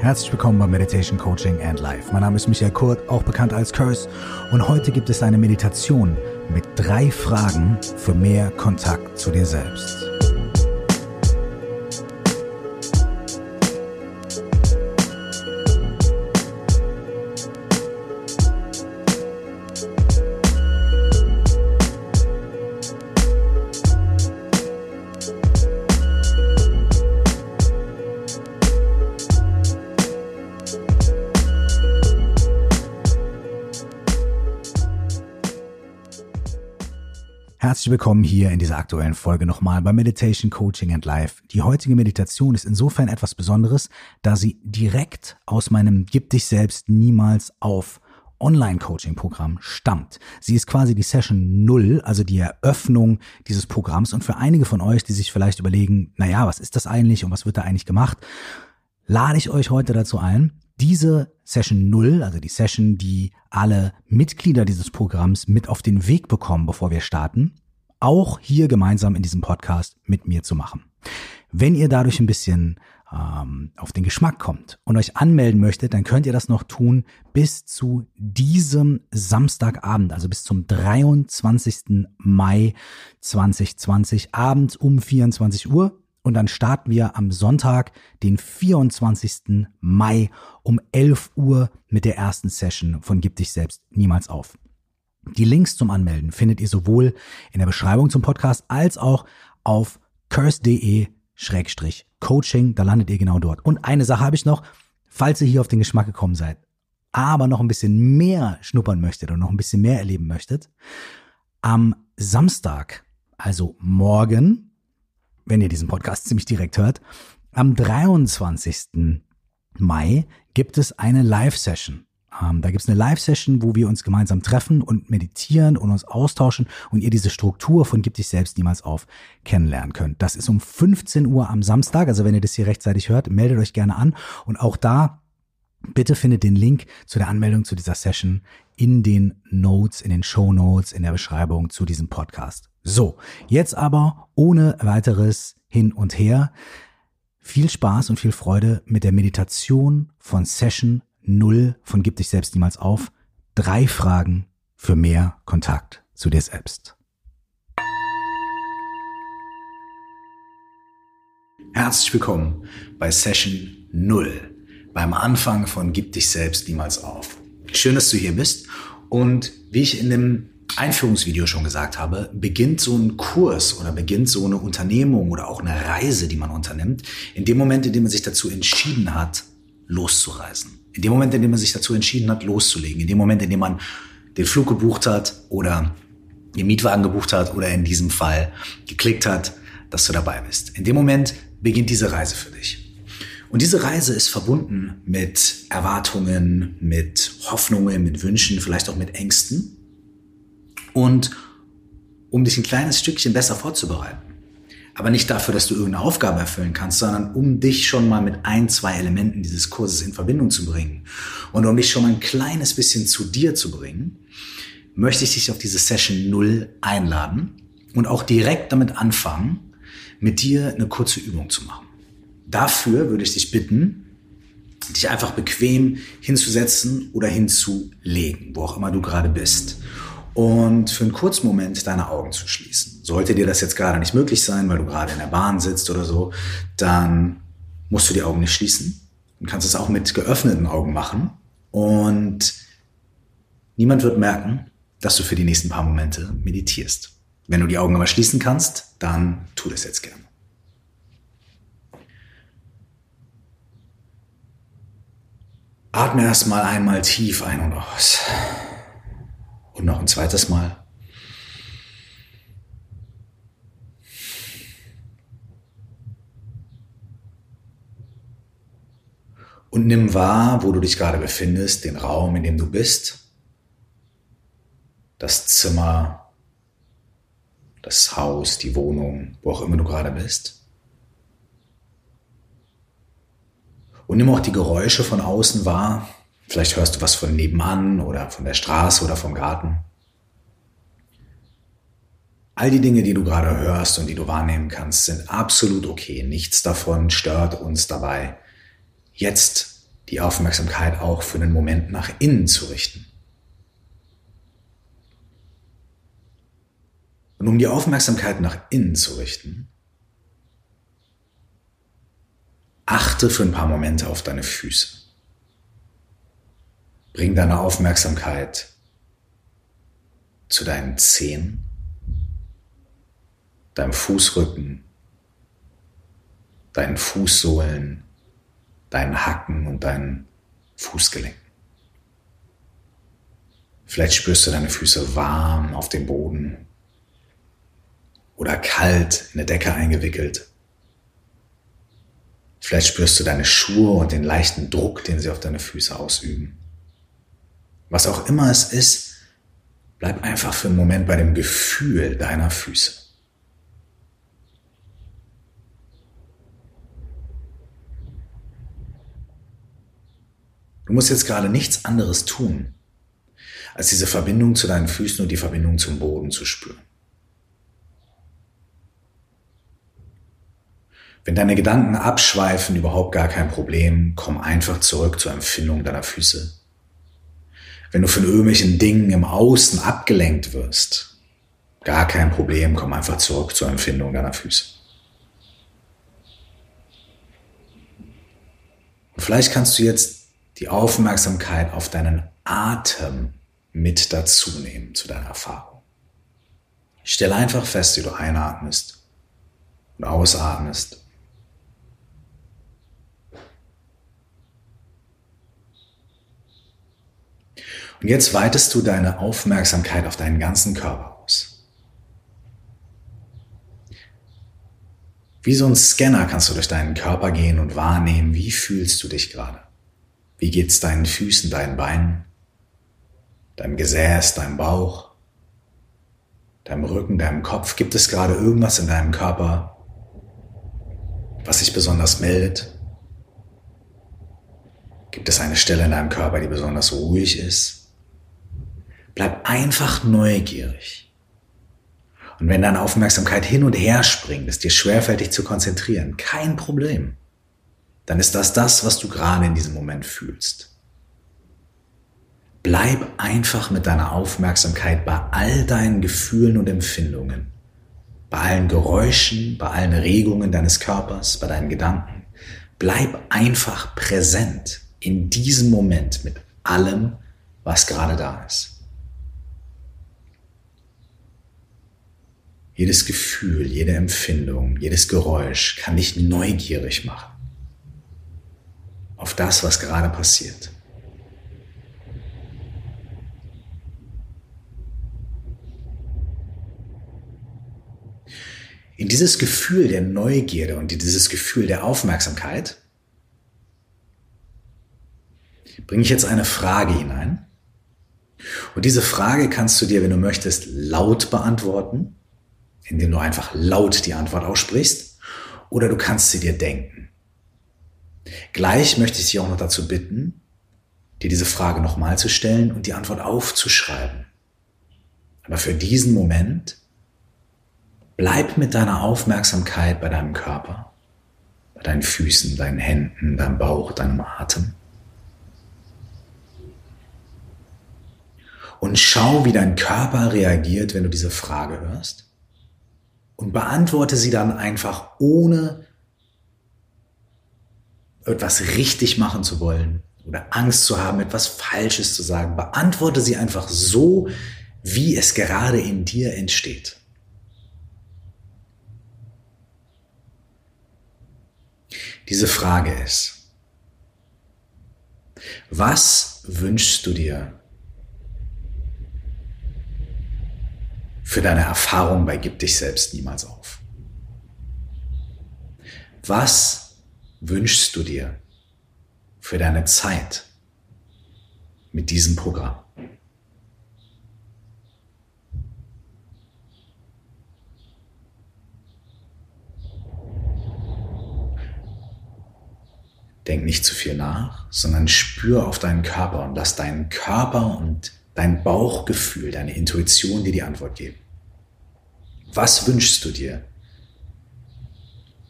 Herzlich willkommen bei Meditation Coaching and Life. Mein Name ist Michael Kurt, auch bekannt als Curse. Und heute gibt es eine Meditation mit drei Fragen für mehr Kontakt zu dir selbst. Herzlich willkommen hier in dieser aktuellen Folge nochmal bei Meditation Coaching and Life. Die heutige Meditation ist insofern etwas Besonderes, da sie direkt aus meinem Gib dich selbst niemals auf Online-Coaching-Programm stammt. Sie ist quasi die Session Null, also die Eröffnung dieses Programms. Und für einige von euch, die sich vielleicht überlegen, naja, was ist das eigentlich und was wird da eigentlich gemacht, lade ich euch heute dazu ein, diese Session 0, also die Session, die alle Mitglieder dieses Programms mit auf den Weg bekommen, bevor wir starten, auch hier gemeinsam in diesem Podcast mit mir zu machen. Wenn ihr dadurch ein bisschen ähm, auf den Geschmack kommt und euch anmelden möchtet, dann könnt ihr das noch tun bis zu diesem Samstagabend, also bis zum 23. Mai 2020, abends um 24 Uhr. Und dann starten wir am Sonntag, den 24. Mai um 11 Uhr mit der ersten Session von Gib dich selbst niemals auf. Die Links zum Anmelden findet ihr sowohl in der Beschreibung zum Podcast als auch auf curse.de-coaching. Da landet ihr genau dort. Und eine Sache habe ich noch, falls ihr hier auf den Geschmack gekommen seid, aber noch ein bisschen mehr schnuppern möchtet und noch ein bisschen mehr erleben möchtet. Am Samstag, also morgen, wenn ihr diesen Podcast ziemlich direkt hört, am 23. Mai gibt es eine Live-Session. Ähm, da gibt es eine Live-Session, wo wir uns gemeinsam treffen und meditieren und uns austauschen und ihr diese Struktur von Gib dich selbst niemals auf kennenlernen könnt. Das ist um 15 Uhr am Samstag. Also wenn ihr das hier rechtzeitig hört, meldet euch gerne an. Und auch da Bitte findet den Link zu der Anmeldung zu dieser Session in den Notes, in den Show Notes, in der Beschreibung zu diesem Podcast. So, jetzt aber ohne weiteres hin und her. Viel Spaß und viel Freude mit der Meditation von Session 0 von Gib dich selbst niemals auf. Drei Fragen für mehr Kontakt zu dir selbst. Herzlich willkommen bei Session 0 beim Anfang von Gib dich selbst niemals auf. Schön, dass du hier bist. Und wie ich in dem Einführungsvideo schon gesagt habe, beginnt so ein Kurs oder beginnt so eine Unternehmung oder auch eine Reise, die man unternimmt, in dem Moment, in dem man sich dazu entschieden hat, loszureisen. In dem Moment, in dem man sich dazu entschieden hat, loszulegen. In dem Moment, in dem man den Flug gebucht hat oder den Mietwagen gebucht hat oder in diesem Fall geklickt hat, dass du dabei bist. In dem Moment beginnt diese Reise für dich. Und diese Reise ist verbunden mit Erwartungen, mit Hoffnungen, mit Wünschen, vielleicht auch mit Ängsten. Und um dich ein kleines Stückchen besser vorzubereiten. Aber nicht dafür, dass du irgendeine Aufgabe erfüllen kannst, sondern um dich schon mal mit ein, zwei Elementen dieses Kurses in Verbindung zu bringen. Und um dich schon mal ein kleines bisschen zu dir zu bringen, möchte ich dich auf diese Session Null einladen und auch direkt damit anfangen, mit dir eine kurze Übung zu machen. Dafür würde ich dich bitten, dich einfach bequem hinzusetzen oder hinzulegen, wo auch immer du gerade bist. Und für einen kurzen Moment deine Augen zu schließen. Sollte dir das jetzt gerade nicht möglich sein, weil du gerade in der Bahn sitzt oder so, dann musst du die Augen nicht schließen und kannst es auch mit geöffneten Augen machen. Und niemand wird merken, dass du für die nächsten paar Momente meditierst. Wenn du die Augen aber schließen kannst, dann tu das jetzt gerne. Atme erstmal einmal tief ein und aus. Und noch ein zweites Mal. Und nimm wahr, wo du dich gerade befindest, den Raum, in dem du bist, das Zimmer, das Haus, die Wohnung, wo auch immer du gerade bist. Und nimm auch die Geräusche von außen wahr. Vielleicht hörst du was von nebenan oder von der Straße oder vom Garten. All die Dinge, die du gerade hörst und die du wahrnehmen kannst, sind absolut okay. Nichts davon stört uns dabei, jetzt die Aufmerksamkeit auch für den Moment nach innen zu richten. Und um die Aufmerksamkeit nach innen zu richten, achte für ein paar Momente auf deine Füße. Bring deine Aufmerksamkeit zu deinen Zehen, deinem Fußrücken, deinen Fußsohlen, deinen Hacken und deinen Fußgelenken. Vielleicht spürst du deine Füße warm auf dem Boden oder kalt in der Decke eingewickelt. Vielleicht spürst du deine Schuhe und den leichten Druck, den sie auf deine Füße ausüben. Was auch immer es ist, bleib einfach für einen Moment bei dem Gefühl deiner Füße. Du musst jetzt gerade nichts anderes tun, als diese Verbindung zu deinen Füßen und die Verbindung zum Boden zu spüren. Wenn deine Gedanken abschweifen, überhaupt gar kein Problem, komm einfach zurück zur Empfindung deiner Füße. Wenn du von irgendwelchen Dingen im Außen abgelenkt wirst, gar kein Problem, komm einfach zurück zur Empfindung deiner Füße. Und vielleicht kannst du jetzt die Aufmerksamkeit auf deinen Atem mit dazu nehmen zu deiner Erfahrung. Stell einfach fest, wie du einatmest und ausatmest. Und jetzt weitest du deine Aufmerksamkeit auf deinen ganzen Körper aus. Wie so ein Scanner kannst du durch deinen Körper gehen und wahrnehmen, wie fühlst du dich gerade. Wie geht's deinen Füßen, deinen Beinen, deinem Gesäß, deinem Bauch, deinem Rücken, deinem Kopf? Gibt es gerade irgendwas in deinem Körper, was sich besonders meldet? Gibt es eine Stelle in deinem Körper, die besonders ruhig ist? Bleib einfach neugierig. Und wenn deine Aufmerksamkeit hin und her springt, es dir schwerfällt, dich zu konzentrieren, kein Problem dann ist das das, was du gerade in diesem Moment fühlst. Bleib einfach mit deiner Aufmerksamkeit bei all deinen Gefühlen und Empfindungen, bei allen Geräuschen, bei allen Regungen deines Körpers, bei deinen Gedanken. Bleib einfach präsent in diesem Moment mit allem, was gerade da ist. Jedes Gefühl, jede Empfindung, jedes Geräusch kann dich neugierig machen auf das, was gerade passiert. In dieses Gefühl der Neugierde und dieses Gefühl der Aufmerksamkeit bringe ich jetzt eine Frage hinein. Und diese Frage kannst du dir, wenn du möchtest, laut beantworten, indem du einfach laut die Antwort aussprichst, oder du kannst sie dir denken. Gleich möchte ich Sie auch noch dazu bitten, dir diese Frage nochmal zu stellen und die Antwort aufzuschreiben. Aber für diesen Moment bleib mit deiner Aufmerksamkeit bei deinem Körper, bei deinen Füßen, deinen Händen, deinem Bauch, deinem Atem. Und schau, wie dein Körper reagiert, wenn du diese Frage hörst. Und beantworte sie dann einfach ohne etwas richtig machen zu wollen oder Angst zu haben, etwas Falsches zu sagen. Beantworte sie einfach so, wie es gerade in dir entsteht. Diese Frage ist, was wünschst du dir für deine Erfahrung bei Gib dich selbst niemals auf? Was wünschst du dir für deine Zeit mit diesem Programm? Denk nicht zu viel nach, sondern spür auf deinen Körper und lass deinen Körper und dein Bauchgefühl, deine Intuition die die Antwort geben. Was wünschst du dir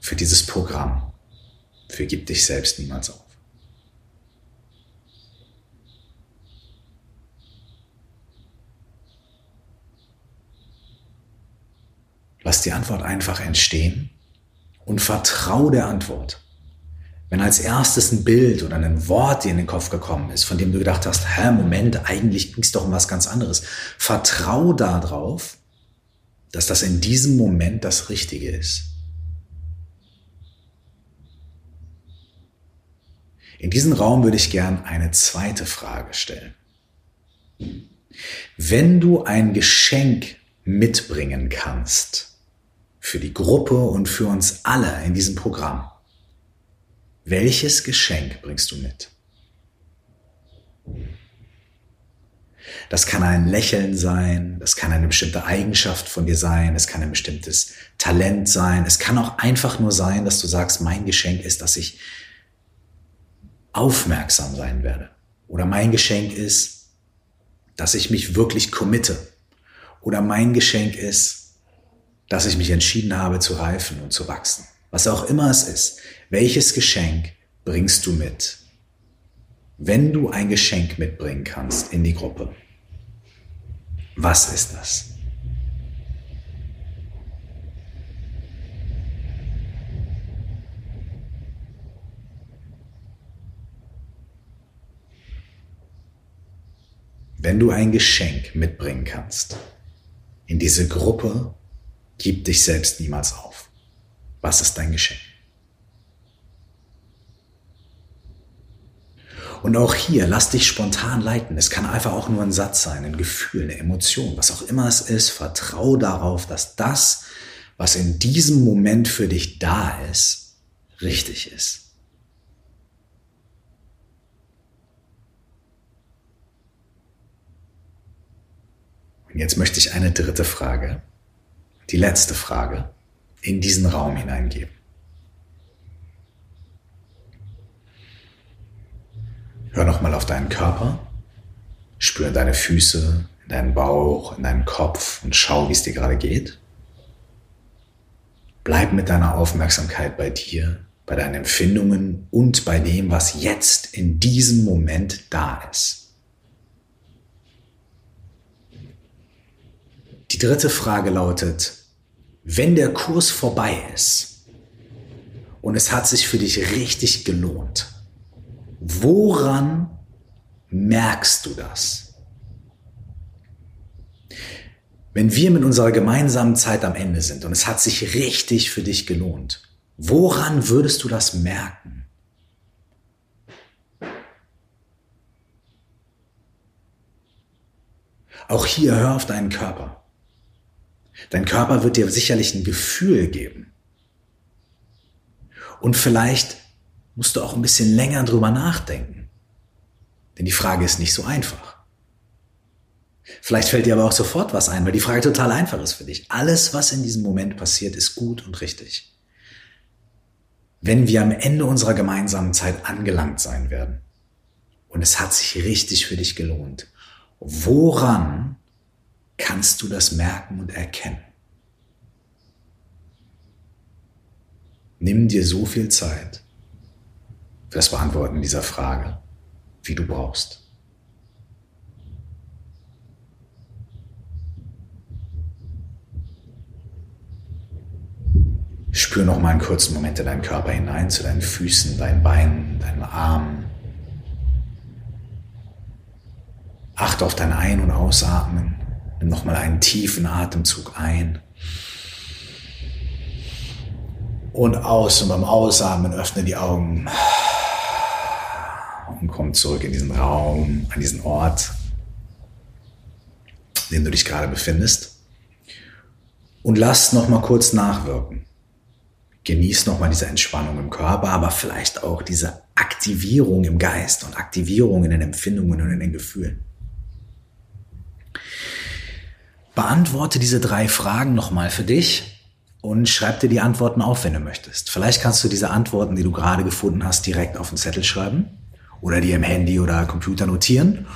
für dieses Programm? Für gib dich selbst niemals auf. Lass die Antwort einfach entstehen und vertraue der Antwort. Wenn als erstes ein Bild oder ein Wort dir in den Kopf gekommen ist, von dem du gedacht hast, hä, Moment, eigentlich ging es doch um was ganz anderes. Vertrau darauf, dass das in diesem Moment das Richtige ist. In diesem Raum würde ich gern eine zweite Frage stellen. Wenn du ein Geschenk mitbringen kannst für die Gruppe und für uns alle in diesem Programm, welches Geschenk bringst du mit? Das kann ein Lächeln sein, das kann eine bestimmte Eigenschaft von dir sein, es kann ein bestimmtes Talent sein, es kann auch einfach nur sein, dass du sagst, mein Geschenk ist, dass ich aufmerksam sein werde. Oder mein Geschenk ist, dass ich mich wirklich committe. Oder mein Geschenk ist, dass ich mich entschieden habe zu reifen und zu wachsen. Was auch immer es ist. Welches Geschenk bringst du mit? Wenn du ein Geschenk mitbringen kannst in die Gruppe, was ist das? Wenn du ein Geschenk mitbringen kannst in diese Gruppe, gib dich selbst niemals auf. Was ist dein Geschenk? Und auch hier, lass dich spontan leiten. Es kann einfach auch nur ein Satz sein, ein Gefühl, eine Emotion, was auch immer es ist. Vertrau darauf, dass das, was in diesem Moment für dich da ist, richtig ist. Und jetzt möchte ich eine dritte Frage, die letzte Frage, in diesen Raum hineingeben. Hör nochmal auf deinen Körper, spür deine Füße, in deinen Bauch, in deinen Kopf und schau, wie es dir gerade geht. Bleib mit deiner Aufmerksamkeit bei dir, bei deinen Empfindungen und bei dem, was jetzt in diesem Moment da ist. Die dritte Frage lautet, wenn der Kurs vorbei ist und es hat sich für dich richtig gelohnt, Woran merkst du das? Wenn wir mit unserer gemeinsamen Zeit am Ende sind und es hat sich richtig für dich gelohnt, woran würdest du das merken? Auch hier hör auf deinen Körper. Dein Körper wird dir sicherlich ein Gefühl geben. Und vielleicht musst du auch ein bisschen länger drüber nachdenken. Denn die Frage ist nicht so einfach. Vielleicht fällt dir aber auch sofort was ein, weil die Frage total einfach ist für dich. Alles, was in diesem Moment passiert, ist gut und richtig. Wenn wir am Ende unserer gemeinsamen Zeit angelangt sein werden und es hat sich richtig für dich gelohnt, woran kannst du das merken und erkennen? Nimm dir so viel Zeit das Beantworten dieser Frage, wie du brauchst. Spür noch mal einen kurzen Moment in deinen Körper hinein, zu deinen Füßen, deinen Beinen, deinen Armen. Achte auf dein Ein- und Ausatmen. Nimm noch mal einen tiefen Atemzug ein. Und aus und beim Ausatmen öffne die Augen und komm zurück in diesen Raum, an diesen Ort, in dem du dich gerade befindest. Und lass noch mal kurz nachwirken. Genieß noch mal diese Entspannung im Körper, aber vielleicht auch diese Aktivierung im Geist und Aktivierung in den Empfindungen und in den Gefühlen. Beantworte diese drei Fragen noch mal für dich und schreib dir die Antworten auf, wenn du möchtest. Vielleicht kannst du diese Antworten, die du gerade gefunden hast, direkt auf den Zettel schreiben oder dir im Handy oder Computer notieren.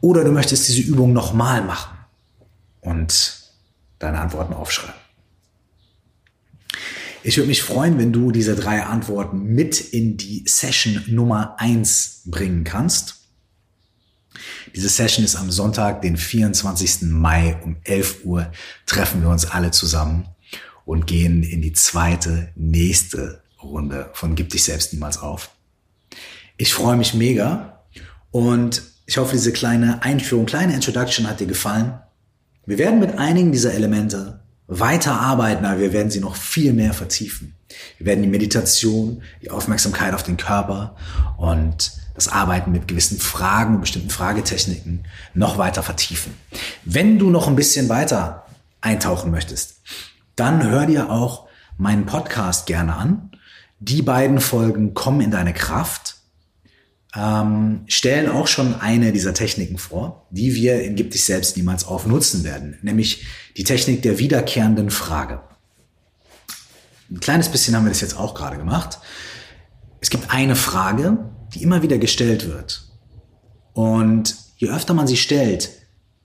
Oder du möchtest diese Übung nochmal machen und deine Antworten aufschreiben. Ich würde mich freuen, wenn du diese drei Antworten mit in die Session Nummer eins bringen kannst. Diese Session ist am Sonntag, den 24. Mai um 11 Uhr treffen wir uns alle zusammen und gehen in die zweite, nächste Runde von Gib dich selbst niemals auf. Ich freue mich mega und ich hoffe, diese kleine Einführung, kleine Introduction hat dir gefallen. Wir werden mit einigen dieser Elemente weiter arbeiten, aber wir werden sie noch viel mehr vertiefen. Wir werden die Meditation, die Aufmerksamkeit auf den Körper und das Arbeiten mit gewissen Fragen und bestimmten Fragetechniken noch weiter vertiefen. Wenn du noch ein bisschen weiter eintauchen möchtest, dann hör dir auch meinen Podcast gerne an. Die beiden Folgen kommen in deine Kraft ähm, stellen auch schon eine dieser Techniken vor, die wir in Gib dich selbst niemals auf nutzen werden, nämlich die Technik der wiederkehrenden Frage. Ein kleines bisschen haben wir das jetzt auch gerade gemacht. Es gibt eine Frage, die immer wieder gestellt wird. Und je öfter man sie stellt,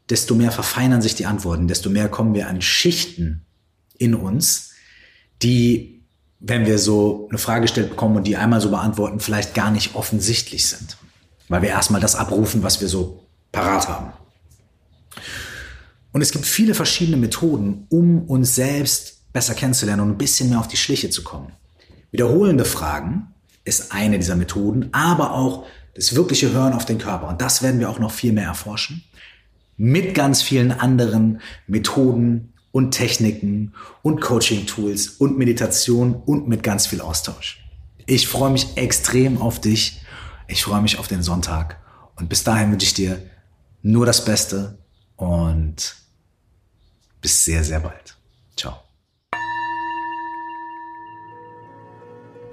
desto mehr verfeinern sich die Antworten, desto mehr kommen wir an Schichten in uns, die wenn wir so eine Frage gestellt bekommen und die einmal so beantworten, vielleicht gar nicht offensichtlich sind. Weil wir erstmal das abrufen, was wir so parat haben. Und es gibt viele verschiedene Methoden, um uns selbst besser kennenzulernen und ein bisschen mehr auf die Schliche zu kommen. Wiederholende Fragen ist eine dieser Methoden, aber auch das wirkliche Hören auf den Körper. Und das werden wir auch noch viel mehr erforschen. Mit ganz vielen anderen Methoden, und Techniken und Coaching-Tools und Meditation und mit ganz viel Austausch. Ich freue mich extrem auf dich. Ich freue mich auf den Sonntag. Und bis dahin wünsche ich dir nur das Beste und bis sehr, sehr bald. Ciao.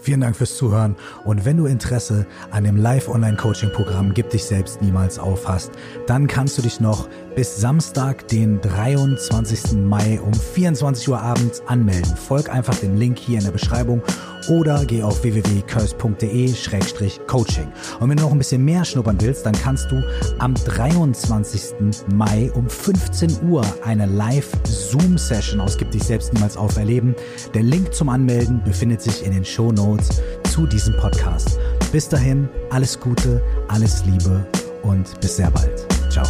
Vielen Dank fürs Zuhören und wenn du Interesse an dem Live-Online-Coaching-Programm Gib dich selbst niemals auf hast, dann kannst du dich noch bis Samstag, den 23. Mai um 24 Uhr abends anmelden. Folg einfach dem Link hier in der Beschreibung oder geh auf www.curse.de-coaching. Und wenn du noch ein bisschen mehr schnuppern willst, dann kannst du am 23. Mai um 15 Uhr eine Live-Zoom-Session aus Gib dich selbst niemals auf erleben. Der Link zum Anmelden befindet sich in den Show Notes zu diesem Podcast. Bis dahin, alles Gute, alles Liebe und bis sehr bald. Ciao.